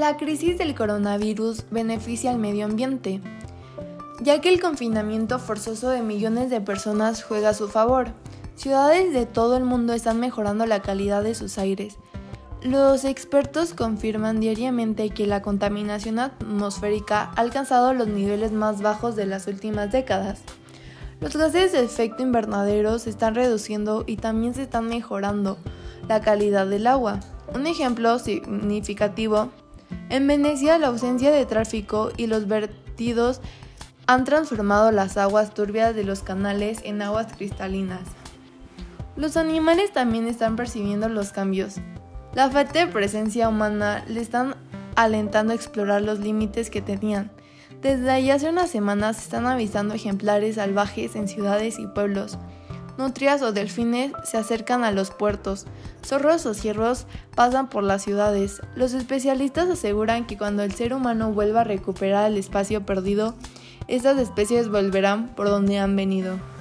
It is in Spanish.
la crisis del coronavirus beneficia al medio ambiente, ya que el confinamiento forzoso de millones de personas juega a su favor. Ciudades de todo el mundo están mejorando la calidad de sus aires. Los expertos confirman diariamente que la contaminación atmosférica ha alcanzado los niveles más bajos de las últimas décadas. Los gases de efecto invernadero se están reduciendo y también se están mejorando la calidad del agua. Un ejemplo significativo, en Venecia la ausencia de tráfico y los vertidos han transformado las aguas turbias de los canales en aguas cristalinas. Los animales también están percibiendo los cambios. La falta de presencia humana le están alentando a explorar los límites que tenían. Desde ahí hace unas semanas se están avisando ejemplares salvajes en ciudades y pueblos. Nutrias o delfines se acercan a los puertos. Zorros o ciervos pasan por las ciudades. Los especialistas aseguran que cuando el ser humano vuelva a recuperar el espacio perdido, estas especies volverán por donde han venido.